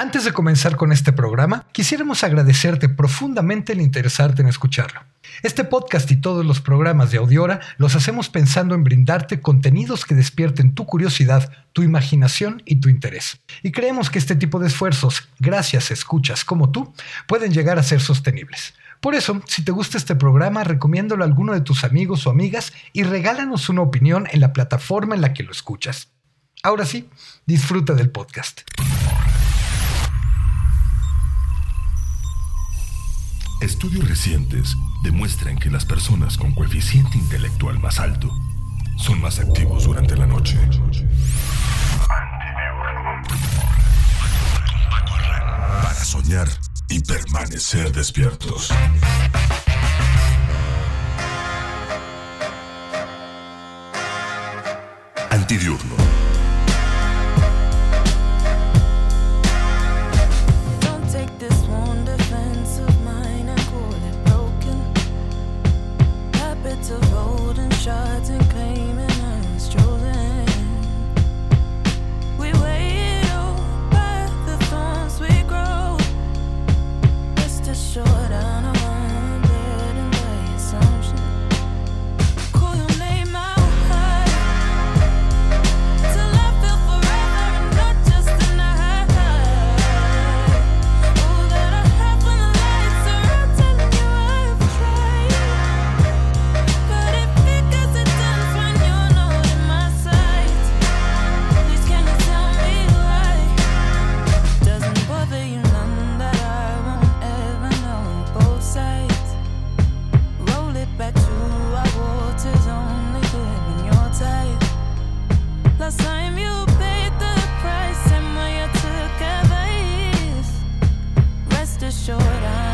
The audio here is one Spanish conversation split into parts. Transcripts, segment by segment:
Antes de comenzar con este programa, quisiéramos agradecerte profundamente el interesarte en escucharlo. Este podcast y todos los programas de Audiora los hacemos pensando en brindarte contenidos que despierten tu curiosidad, tu imaginación y tu interés. Y creemos que este tipo de esfuerzos, gracias a escuchas como tú, pueden llegar a ser sostenibles. Por eso, si te gusta este programa, recomiéndalo a alguno de tus amigos o amigas y regálanos una opinión en la plataforma en la que lo escuchas. Ahora sí, disfruta del podcast. Estudios recientes demuestran que las personas con coeficiente intelectual más alto son más activos durante la noche. Para soñar y permanecer despiertos. Antidiurno short. i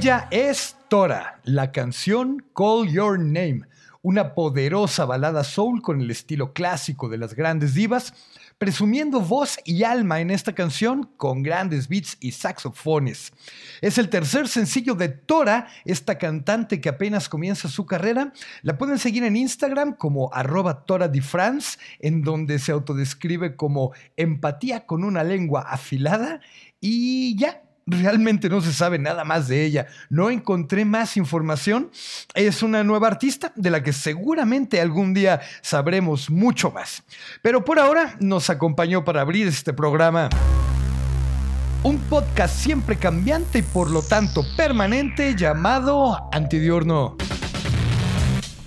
Ella es Tora, la canción Call Your Name, una poderosa balada soul con el estilo clásico de las grandes divas, presumiendo voz y alma en esta canción con grandes beats y saxofones. Es el tercer sencillo de Tora, esta cantante que apenas comienza su carrera. La pueden seguir en Instagram como arroba France, en donde se autodescribe como empatía con una lengua afilada. Y ya, realmente no se sabe nada más de ella. No encontré más información. Es una nueva artista de la que seguramente algún día sabremos mucho más. Pero por ahora nos acompañó para abrir este programa. Un podcast siempre cambiante y por lo tanto permanente llamado Antidiurno.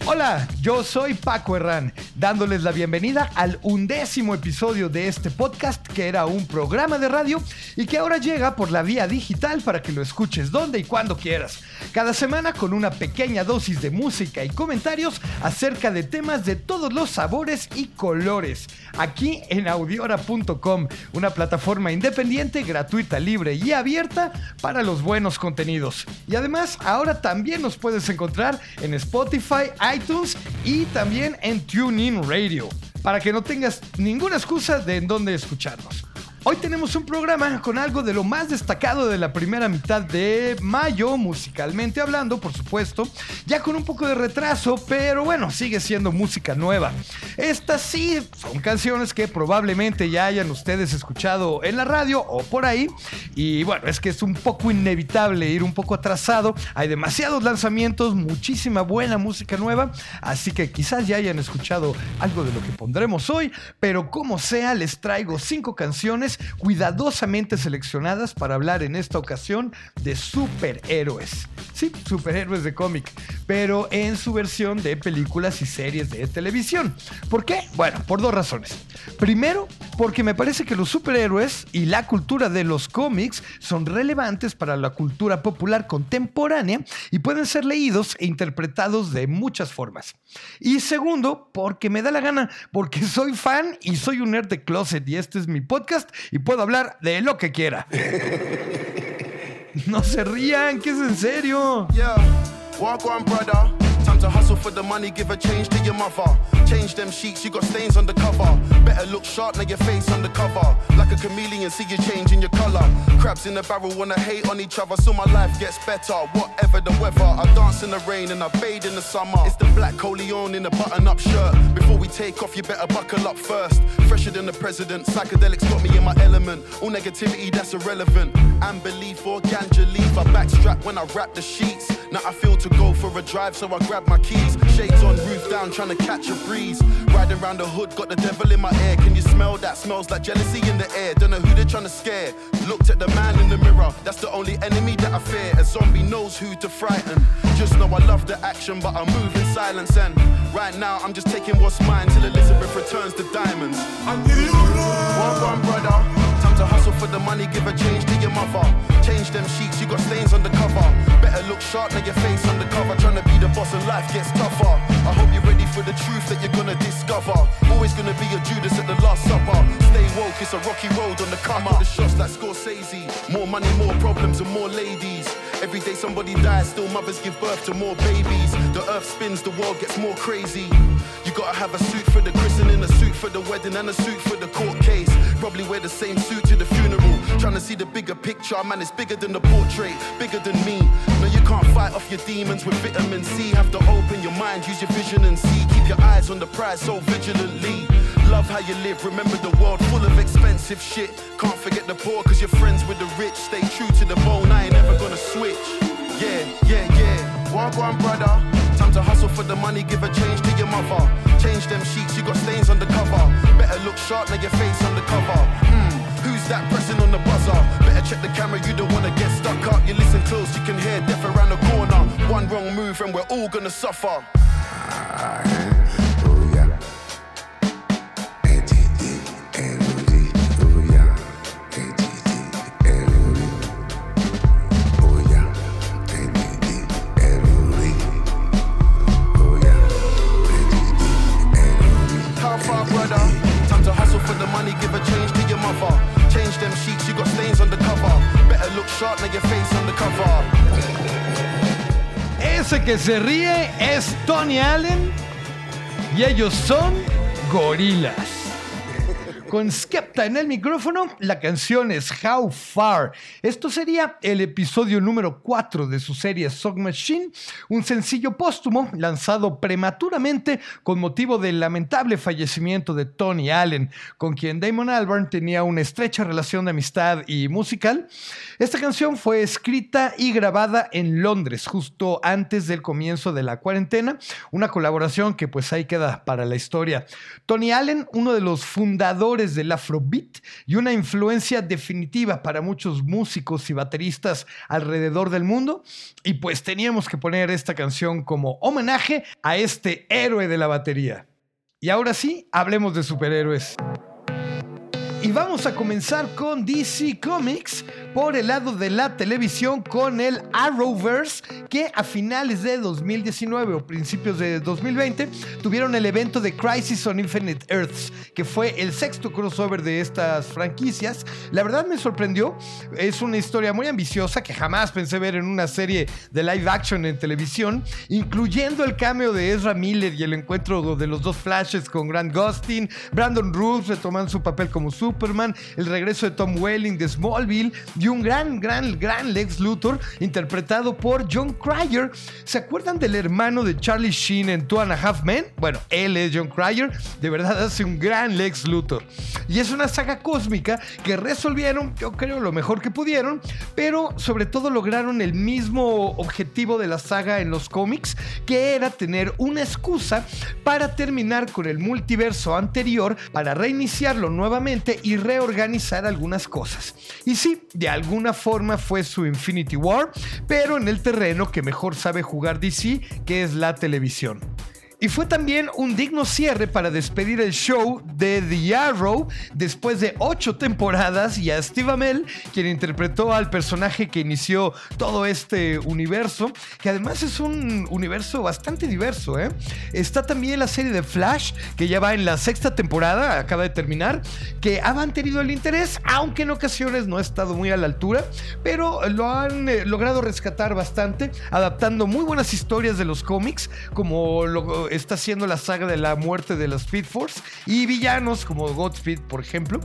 Hola, yo soy Paco Herrán dándoles la bienvenida al undécimo episodio de este podcast que era un programa de radio y que ahora llega por la vía digital para que lo escuches donde y cuando quieras. Cada semana con una pequeña dosis de música y comentarios acerca de temas de todos los sabores y colores. Aquí en audiora.com, una plataforma independiente, gratuita, libre y abierta para los buenos contenidos. Y además, ahora también nos puedes encontrar en Spotify, iTunes y también en TuneIn Radio, para que no tengas ninguna excusa de en dónde escucharnos. Hoy tenemos un programa con algo de lo más destacado de la primera mitad de mayo, musicalmente hablando, por supuesto, ya con un poco de retraso, pero bueno, sigue siendo música nueva. Estas sí son canciones que probablemente ya hayan ustedes escuchado en la radio o por ahí, y bueno, es que es un poco inevitable ir un poco atrasado, hay demasiados lanzamientos, muchísima buena música nueva, así que quizás ya hayan escuchado algo de lo que pondremos hoy, pero como sea, les traigo cinco canciones cuidadosamente seleccionadas para hablar en esta ocasión de superhéroes. Sí, superhéroes de cómic, pero en su versión de películas y series de televisión. ¿Por qué? Bueno, por dos razones. Primero, porque me parece que los superhéroes y la cultura de los cómics son relevantes para la cultura popular contemporánea y pueden ser leídos e interpretados de muchas formas. Y segundo, porque me da la gana, porque soy fan y soy un nerd de closet y este es mi podcast y puedo hablar de lo que quiera. no se rían, que es en serio. Yeah, walk on, brother. Time to hustle for the money, give a change to your mother. Change them sheets, you got stains on the cover. Better look sharp, now your face on the cover. Like a chameleon, see you changing your color. Crabs in the barrel wanna hate on each other, so my life gets better. Whatever the weather, I dance in the rain and I bathe in the summer. It's the black Coleon in a button up shirt. Before we take off, you better buckle up first. Fresher than the president, psychedelics got me in my element. All negativity, that's irrelevant. And belief or ganja leaf, I backstrap when I wrap the sheets. Now I feel to go for a drive, so I grab my keys. Shades on, roof down, trying to catch a breeze. Riding around the hood, got the devil in my ear. Can you smell that? Smells like jealousy in the air. Don't know who they're trying to scare. Looked at the man in the mirror, that's the only enemy that I fear. A zombie knows who to frighten. Just know I love the action, but I move in silence. And right now, I'm just taking what's mine till Elizabeth returns the diamonds. Walk on, brother. To hustle for the money, give a change to your mother. Change them sheets, you got stains on the cover. Better look sharp, now your face on the cover. Trying to be the boss and life gets tougher. I hope you're ready for the truth that you're gonna discover. Always gonna be a Judas at the Last Supper. Stay woke, it's a rocky road on the come up. The shots like Scorsese. More money, more problems, and more ladies. Every day somebody dies, still mothers give birth to more babies. The earth spins, the world gets more crazy. You gotta have a suit for the christening, a suit for the wedding, and a suit for the court case. Probably wear the same suit to the funeral. Trying to see the bigger picture, man, it's bigger than the portrait, bigger than me. No, you can't fight off your demons with vitamin C. Have to open your mind, use your vision and see. Keep your eyes on the prize so vigilantly. Love how you live, remember the world full of expensive shit. Can't forget the poor, cause you're friends with the rich. Stay true to the bone, I ain't ever gonna switch. Yeah, yeah, yeah. Walk on, brother. To hustle for the money, give a change to your mother. Change them sheets, you got stains on the cover. Better look sharp, now your face on the cover. Hmm, who's that pressing on the buzzer? Better check the camera, you don't wanna get stuck up. You listen close, you can hear death around the corner. One wrong move and we're all gonna suffer. Que se ríe es Tony Allen y ellos son gorilas. Con Skepta en el micrófono, la canción es How Far. Esto sería el episodio número 4 de su serie Song Machine, un sencillo póstumo lanzado prematuramente con motivo del lamentable fallecimiento de Tony Allen, con quien Damon Albarn tenía una estrecha relación de amistad y musical. Esta canción fue escrita y grabada en Londres justo antes del comienzo de la cuarentena, una colaboración que pues ahí queda para la historia. Tony Allen, uno de los fundadores del Afrobeat y una influencia definitiva para muchos músicos y bateristas alrededor del mundo. Y pues teníamos que poner esta canción como homenaje a este héroe de la batería. Y ahora sí, hablemos de superhéroes. Y vamos a comenzar con DC Comics por el lado de la televisión con el Arrowverse que a finales de 2019 o principios de 2020 tuvieron el evento de Crisis on Infinite Earths, que fue el sexto crossover de estas franquicias. La verdad me sorprendió, es una historia muy ambiciosa que jamás pensé ver en una serie de live action en televisión, incluyendo el cameo de Ezra Miller y el encuentro de los dos Flashes con Grant Gustin, Brandon Ruth retomando su papel como Super Superman, el regreso de Tom Welling de Smallville y un gran, gran, gran Lex Luthor interpretado por John Cryer. ¿Se acuerdan del hermano de Charlie Sheen en Two and a Half Men? Bueno, él es John Cryer, de verdad hace un gran Lex Luthor. Y es una saga cósmica que resolvieron, yo creo, lo mejor que pudieron, pero sobre todo lograron el mismo objetivo de la saga en los cómics, que era tener una excusa para terminar con el multiverso anterior, para reiniciarlo nuevamente y reorganizar algunas cosas. Y sí, de alguna forma fue su Infinity War, pero en el terreno que mejor sabe jugar DC, que es la televisión. Y fue también un digno cierre para despedir el show de The Arrow después de ocho temporadas y a Steve Amell, quien interpretó al personaje que inició todo este universo, que además es un universo bastante diverso. ¿eh? Está también la serie de Flash, que ya va en la sexta temporada, acaba de terminar, que ha mantenido el interés, aunque en ocasiones no ha estado muy a la altura, pero lo han eh, logrado rescatar bastante, adaptando muy buenas historias de los cómics, como lo está haciendo la saga de la muerte de los Speed Force y villanos como Godspeed, por ejemplo.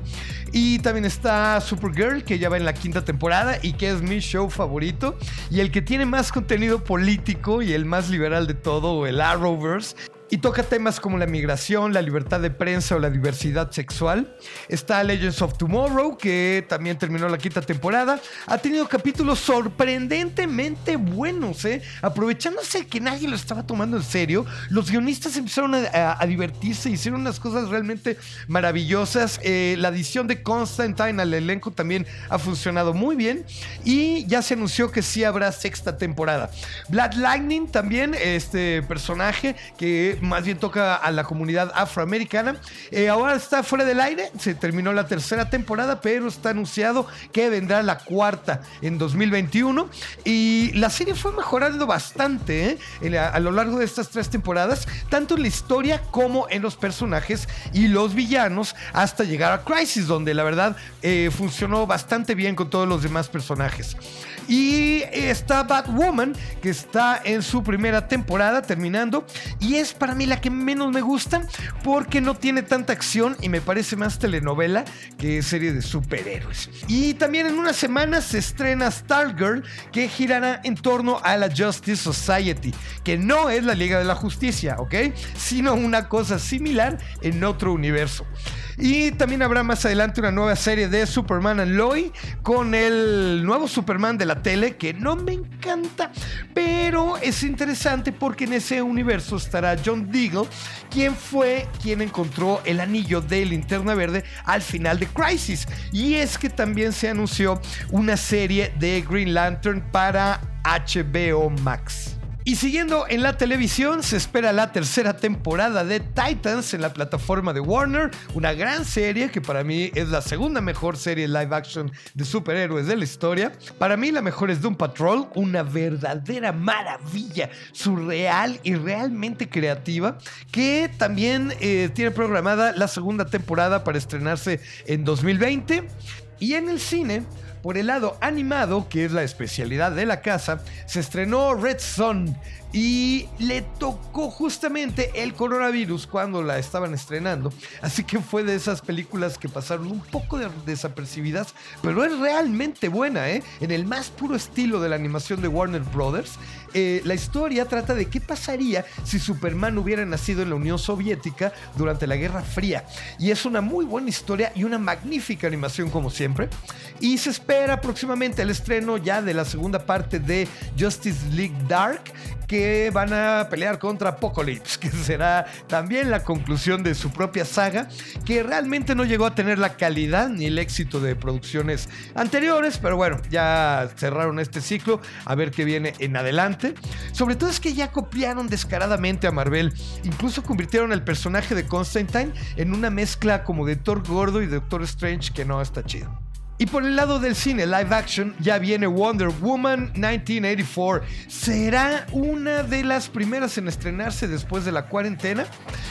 Y también está Supergirl, que ya va en la quinta temporada y que es mi show favorito. Y el que tiene más contenido político y el más liberal de todo, el Arrowverse y toca temas como la migración, la libertad de prensa o la diversidad sexual. Está Legends of Tomorrow, que también terminó la quinta temporada. Ha tenido capítulos sorprendentemente buenos, ¿eh? Aprovechándose que nadie lo estaba tomando en serio, los guionistas empezaron a, divertirse, hicieron unas cosas realmente maravillosas. Eh, la adición de Constantine al elenco también ha funcionado muy bien y ya se anunció que sí habrá sexta temporada. Black Lightning también, este personaje que más bien toca a la comunidad afroamericana. Eh, ahora está fuera del aire, se terminó la tercera temporada, pero está anunciado que vendrá la cuarta en 2021. Y la serie fue mejorando bastante ¿eh? a, lo largo de estas tres temporadas, tanto en la historia como en los personajes y los villanos, hasta llegar a Crisis, donde la verdad eh, funcionó bastante bien con todos los demás personajes. Y está Batwoman, que está en su primera temporada terminando. Y es para mí la que menos me gusta porque no tiene tanta acción y me parece más telenovela que serie de superhéroes. Y también en unas semanas se estrena Stargirl, que girará en torno a la Justice Society, que no es la Liga de la Justicia, ¿ok? Sino una cosa similar en otro universo. Y también habrá más adelante una nueva serie de Superman and Lois con el nuevo Superman de la tele que no me encanta, pero es interesante porque en ese universo estará John Deagle, quien fue quien encontró el anillo de linterna verde al final de Crisis. Y es que también se anunció una serie de Green Lantern para HBO Max. Y siguiendo en la televisión, se espera la tercera temporada de Titans en la plataforma de Warner, una gran serie que para mí es la segunda mejor serie live action de superhéroes de la historia. Para mí la mejor es Doom Patrol, una verdadera maravilla, surreal y realmente creativa, que también eh, tiene programada la segunda temporada para estrenarse en 2020. Y en el cine, por el lado animado, que es la especialidad de la casa, se estrenó Red Son y le tocó justamente el coronavirus cuando la estaban estrenando. Así que fue de esas películas que pasaron un poco desapercibidas, pero es realmente buena, ¿eh? En el más puro estilo de la animación de Warner Brothers. Eh, la historia trata de qué pasaría si Superman hubiera nacido en la Unión Soviética durante la Guerra Fría. Y es una muy buena historia y una magnífica animación como siempre. Y se espera próximamente el estreno ya de la segunda parte de Justice League Dark que van a pelear contra Apocalypse, que será también la conclusión de su propia saga, que realmente no llegó a tener la calidad ni el éxito de producciones anteriores, pero bueno, ya cerraron este ciclo, a ver qué viene en adelante. Sobre todo es que ya copiaron descaradamente a Marvel, incluso convirtieron el personaje de Constantine en una mezcla como de Thor gordo y Doctor Strange que no está chido. Y por el lado del cine live action ya viene Wonder Woman 1984. Será una de las primeras en estrenarse después de la cuarentena.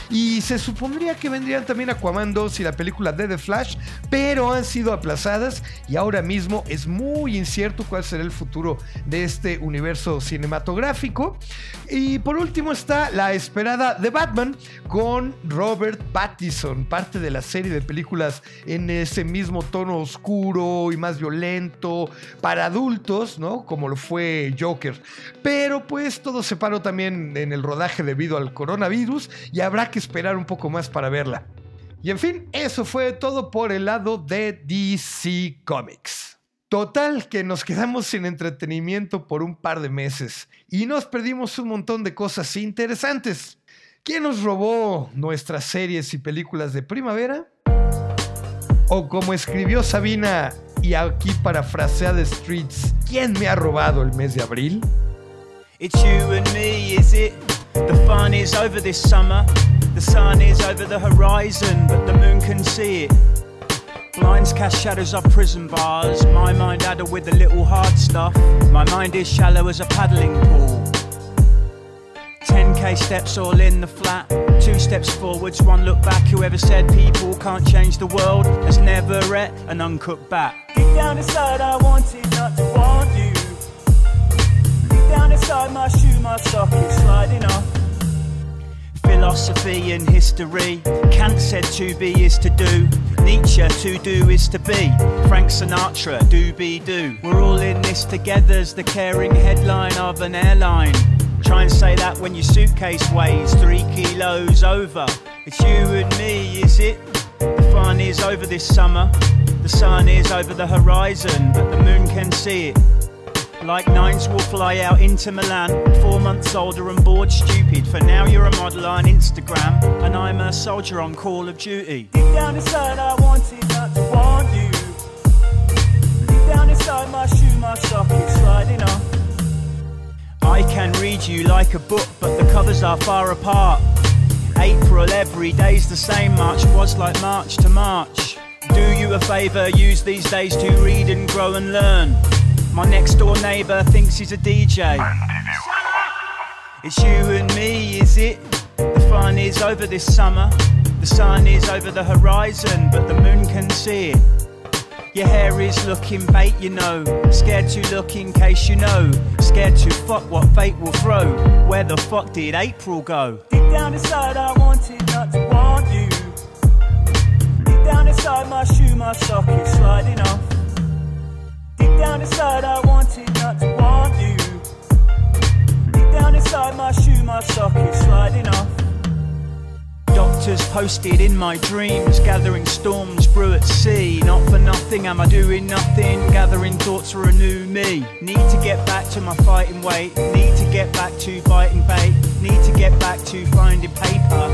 Y se supondría que vendrían también Aquaman 2 y la película de The Flash, pero han sido aplazadas y ahora mismo es muy incierto cuál será el futuro de este universo cinematográfico. Y por último está la esperada The Batman con Robert Pattinson, parte de la serie de películas en ese mismo tono oscuro y más violento para adultos, ¿no? Como lo fue Joker. Pero pues todo se paró también en el rodaje debido al coronavirus y habrá que esperar un poco más para verla. Y en fin, eso fue todo por el lado de DC Comics. Total, que nos quedamos sin entretenimiento por un par de meses y nos perdimos un montón de cosas interesantes. ¿Quién nos robó nuestras series y películas de primavera? O como escribió Sabina, y aquí parafrasea The Streets, ¿quién me ha robado el mes de abril? It's you and me, is it? The fun is over this summer. The sun is over the horizon, but the moon can see it. Blinds cast shadows of prison bars. My mind addled with the little hard stuff. My mind is shallow as a paddling pool. 10k steps all in the flat. Two steps forwards, one look back. Whoever said people can't change the world has never ate an uncooked bat. Deep down inside, I wanted not to want you. Deep down inside my shoe, my sock is sliding off. Philosophy and history. Kant said to be is to do. Nietzsche, to do is to be. Frank Sinatra, do be do. We're all in this together as the caring headline of an airline. Try and say that when your suitcase weighs three kilos over. It's you and me, is it? The fun is over this summer. The sun is over the horizon, but the moon can see it. Like nines will fly out into Milan, four months older and bored stupid. For now, you're a model on Instagram, and I'm a soldier on Call of Duty. Deep down inside, I wanted not to want you. Deep down inside my shoe, my sock read you like a book, but the covers are far apart. April, every day's the same, March was like March to March. Do you a favour, use these days to read and grow and learn. My next door neighbour thinks he's a DJ. It's you and me, is it? The fun is over this summer. The sun is over the horizon, but the moon can see it. Your hair is looking bait, you know. Scared to look in case you know. Scared to fuck what fate will throw. Where the fuck did April go? Deep down inside, I wanted not to want you. Deep down inside, my shoe, my sock is sliding off. Deep down inside, I wanted not to want you. Deep down inside, my shoe, my sock is sliding off. Doctors posted in my dreams, gathering storms, brew at sea. Not for nothing am I doing nothing, gathering thoughts for a new me. Need to get back to my fighting weight, need to get back to biting bait, need to get back to finding paper.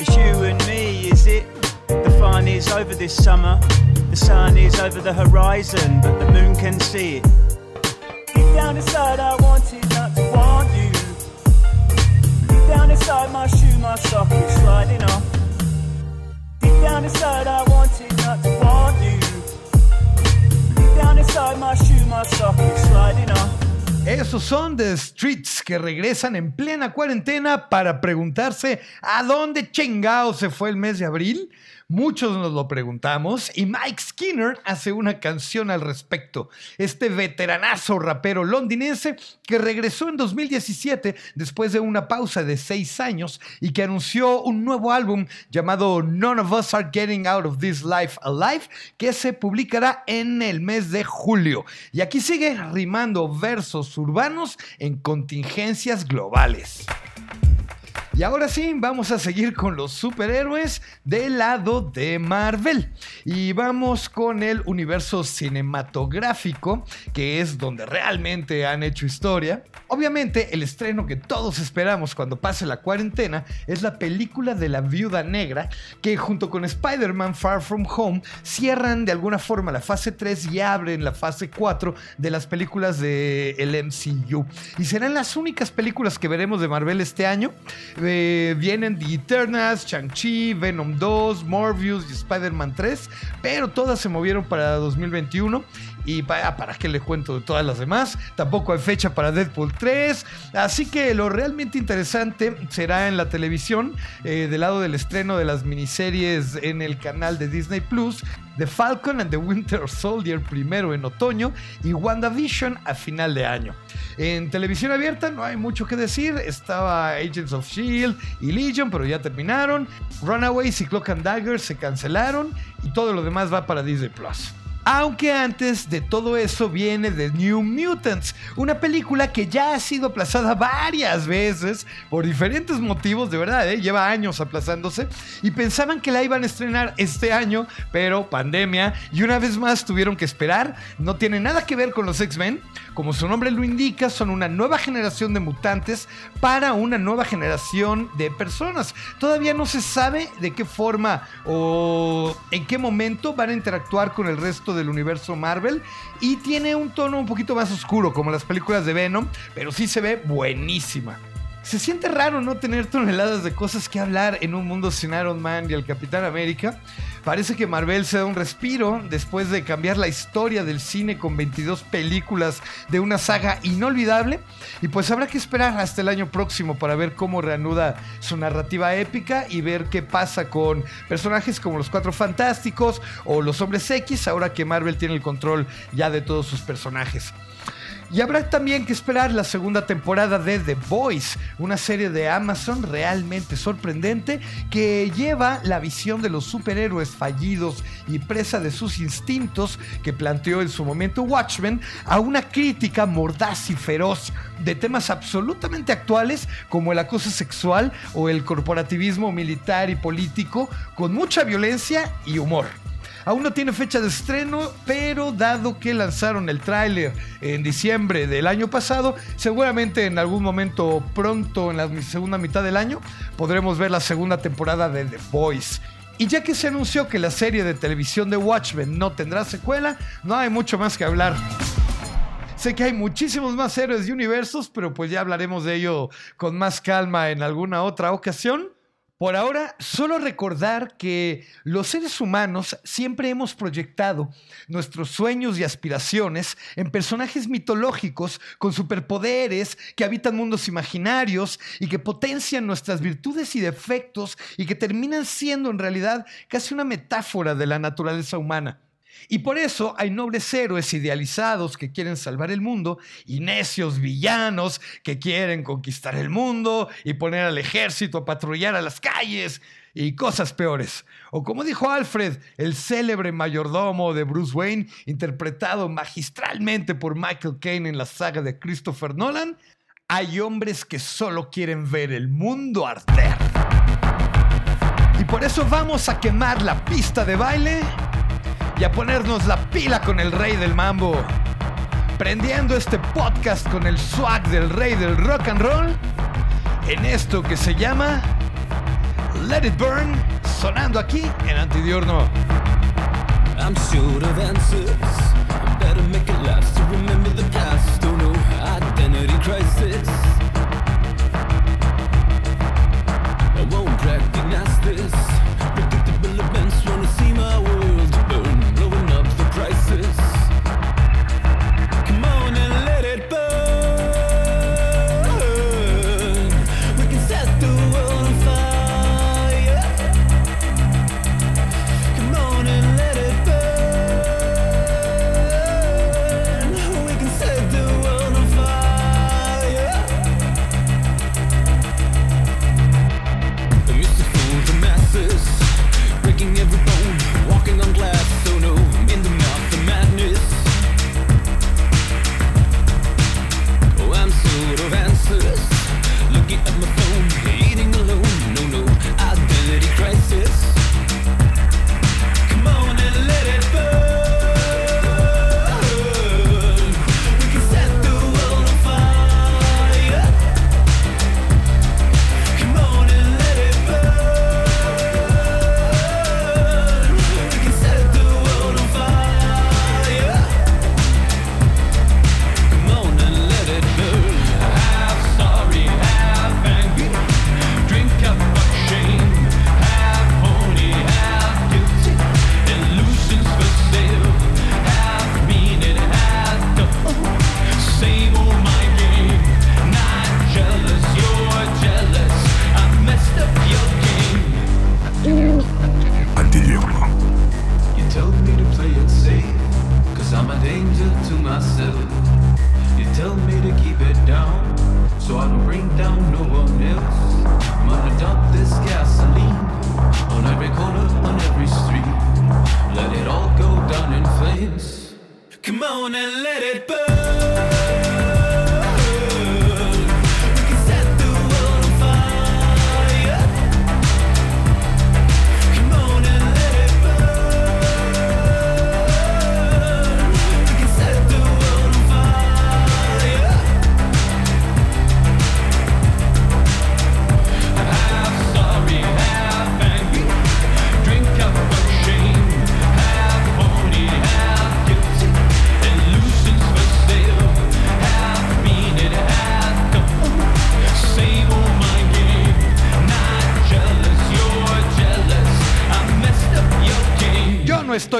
It's you and me, is it? The fun is over this summer, the sun is over the horizon, but the moon can see it. Deep down inside, I wanted not Esos son The Streets que regresan en plena cuarentena para preguntarse a dónde chingao se fue el mes de abril. Muchos nos lo preguntamos y Mike Skinner hace una canción al respecto. Este veteranazo rapero londinense que regresó en 2017 después de una pausa de seis años y que anunció un nuevo álbum llamado None of Us Are Getting Out of This Life Alive que se publicará en el mes de julio. Y aquí sigue rimando versos urbanos en contingencias globales. Y ahora sí, vamos a seguir con los superhéroes del lado de Marvel. Y vamos con el universo cinematográfico, que es donde realmente han hecho historia. Obviamente, el estreno que todos esperamos cuando pase la cuarentena es la película de la Viuda Negra, que junto con Spider-Man Far From Home cierran de alguna forma la fase 3 y abren la fase 4 de las películas del el MCU. Y serán las únicas películas que veremos de Marvel este año. Vienen The Eternals, Shang-Chi, Venom 2, Morbius y Spider-Man 3, pero todas se movieron para 2021 y para, qué le cuento de todas las demás. Tampoco hay fecha para Deadpool 3. Así que lo realmente interesante será en la televisión, eh, del lado del estreno de las miniseries en el canal de Disney Plus. The Falcon and the Winter Soldier primero en otoño y WandaVision a final de año. En televisión abierta no hay mucho que decir. Estaba Agents of Shield y Legion, pero ya terminaron. Runaways y Cloak and Dagger se cancelaron y todo lo demás va para Disney Plus. Aunque antes de todo eso viene The New Mutants, una película que ya ha sido aplazada varias veces por diferentes motivos, de verdad, ¿eh? lleva años aplazándose, y pensaban que la iban a estrenar este año, pero pandemia, y una vez más tuvieron que esperar, no tiene nada que ver con los X-Men, como su nombre lo indica, son una nueva generación de mutantes para una nueva generación de personas. Todavía no se sabe de qué forma o en qué momento van a interactuar con el resto del universo Marvel y tiene un tono un poquito más oscuro como las películas de Venom, pero sí se ve buenísima. Se siente raro no tener toneladas de cosas que hablar en un mundo sin Iron Man y el Capitán América. Parece que Marvel se da un respiro después de cambiar la historia del cine con 22 películas de una saga inolvidable. Y pues habrá que esperar hasta el año próximo para ver cómo reanuda su narrativa épica y ver qué pasa con personajes como los Cuatro Fantásticos o los Hombres X, ahora que Marvel tiene el control ya de todos sus personajes. Y habrá también que esperar la segunda temporada de The Voice, una serie de Amazon realmente sorprendente que lleva la visión de los superhéroes fallidos y presa de sus instintos que planteó en su momento Watchmen a una crítica mordaz y feroz de temas absolutamente actuales como el acoso sexual o el corporativismo militar y político con mucha violencia y humor. Aún no tiene fecha de estreno, pero dado que lanzaron el tráiler en diciembre del año pasado, seguramente en algún momento pronto, en la segunda mitad del año, podremos ver la segunda temporada de The Voice. Y ya que se anunció que la serie de televisión de Watchmen no tendrá secuela, no hay mucho más que hablar. Sé que hay muchísimos más héroes y universos, pero pues ya hablaremos de ello con más calma en alguna otra ocasión. Por ahora, solo recordar que los seres humanos siempre hemos proyectado nuestros sueños y aspiraciones en personajes mitológicos con superpoderes que habitan mundos imaginarios y que potencian nuestras virtudes y defectos y que terminan siendo en realidad casi una metáfora de la naturaleza humana. Y por eso hay nobles héroes idealizados que quieren salvar el mundo y necios villanos que quieren conquistar el mundo y poner al ejército a patrullar a las calles y cosas peores. O como dijo Alfred, el célebre mayordomo de Bruce Wayne, interpretado magistralmente por Michael Caine en la saga de Christopher Nolan, hay hombres que solo quieren ver el mundo arder. Y por eso vamos a quemar la pista de baile y a ponernos la pila con el rey del mambo. Prendiendo este podcast con el swag del rey del rock and roll en esto que se llama Let It Burn, sonando aquí en Antidiurno. I'm short of answers. better make it last to remember the past. Don't know identity crisis. I won't recognize this. Predictable events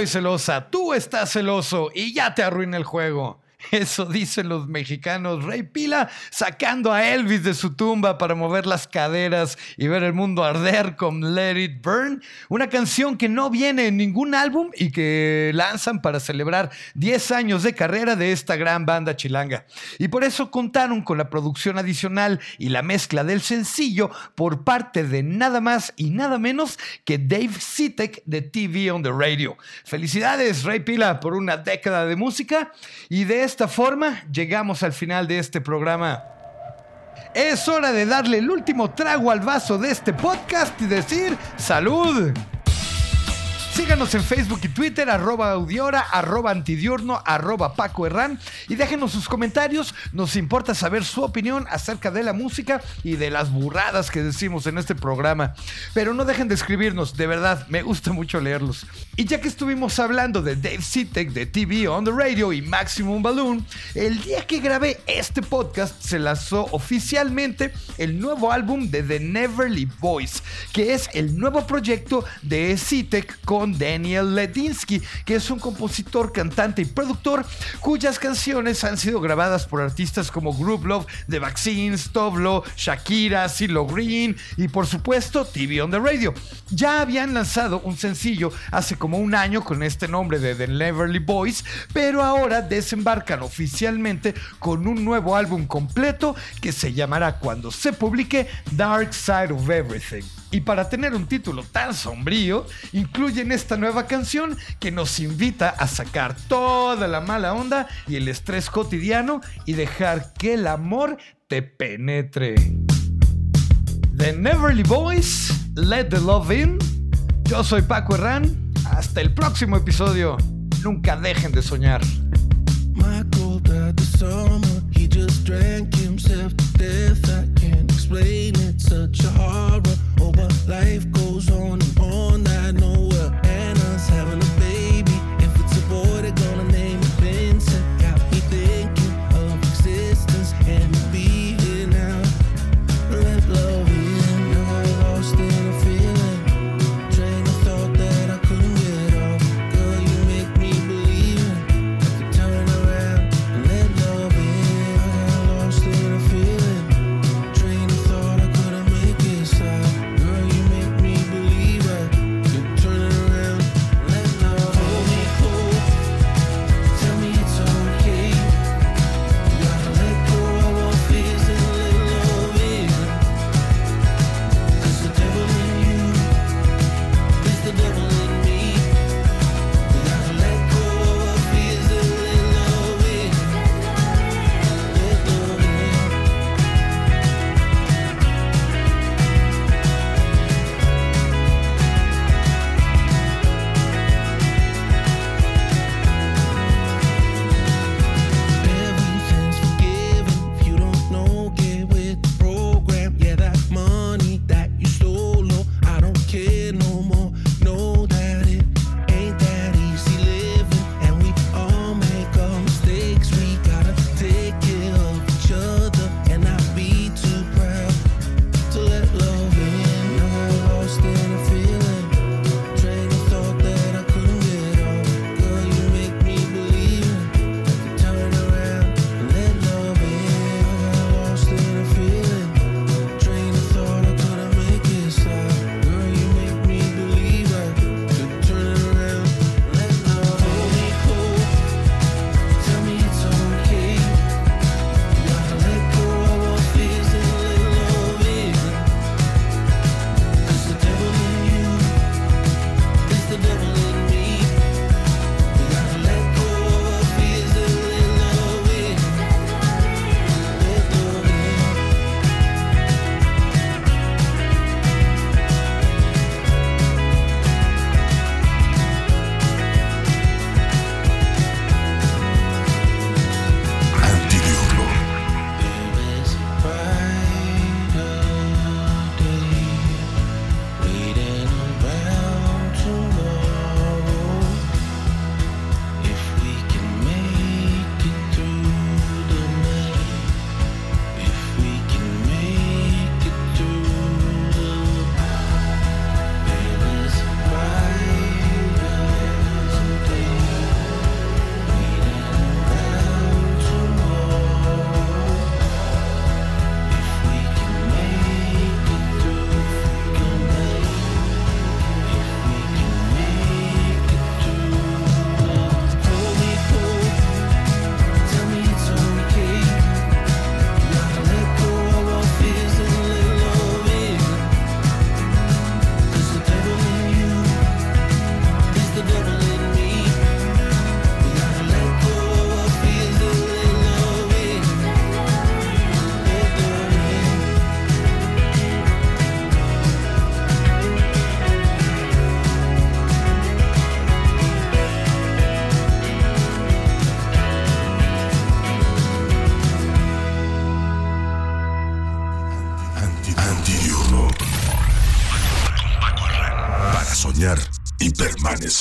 celosa, tú estás celoso y ya te arruina el juego. Eso dicen los mexicanos. Rey Pila sacando a Elvis de su tumba para mover las caderas y ver el mundo arder con Let It Burn. Una canción que no viene en ningún álbum y que lanzan para celebrar 10 años de carrera de esta gran banda chilanga. Y por eso contaron con la producción adicional y la mezcla del sencillo por parte de nada más y nada menos que Dave Sitek de TV on the Radio. Felicidades, Rey Pila, por una década de música y de esta forma llegamos al final de este programa. Es hora de darle el último trago al vaso de este podcast y decir salud. Síganos en Facebook y Twitter, arroba audiora, arroba antidiurno, arroba Paco Herrán y déjenos sus comentarios. Nos importa saber su opinión acerca de la música y de las burradas que decimos en este programa. Pero no dejen de escribirnos, de verdad, me gusta mucho leerlos. Y ya que estuvimos hablando de Dave Sitek de TV on the Radio y Maximum Balloon, el día que grabé este podcast se lanzó oficialmente el nuevo álbum de The Neverly Boys, que es el nuevo proyecto de Sitek con Daniel Ledinsky, que es un compositor, cantante y productor cuyas canciones han sido grabadas por artistas como Group Love, The Vaccines, Toblo, Shakira, CeeLo Green y por supuesto TV on the Radio. Ya habían lanzado un sencillo hace como un año con este nombre de The Neverly Boys, pero ahora desembarcan oficialmente con un nuevo álbum completo que se llamará cuando se publique Dark Side of Everything. Y para tener un título tan sombrío, incluyen esta nueva canción que nos invita a sacar toda la mala onda y el estrés cotidiano y dejar que el amor te penetre. The Neverly Boys, Let the Love In. Yo soy Paco Herrán. Hasta el próximo episodio. Nunca dejen de soñar. Michael died this summer. He just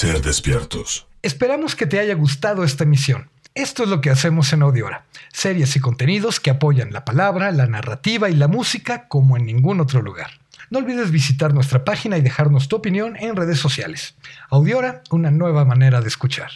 permanecer despiertos. Esperamos que te haya gustado esta emisión. Esto es lo que hacemos en Audiora, series y contenidos que apoyan la palabra, la narrativa y la música como en ningún otro lugar. No olvides visitar nuestra página y dejarnos tu opinión en redes sociales. Audiora, una nueva manera de escuchar.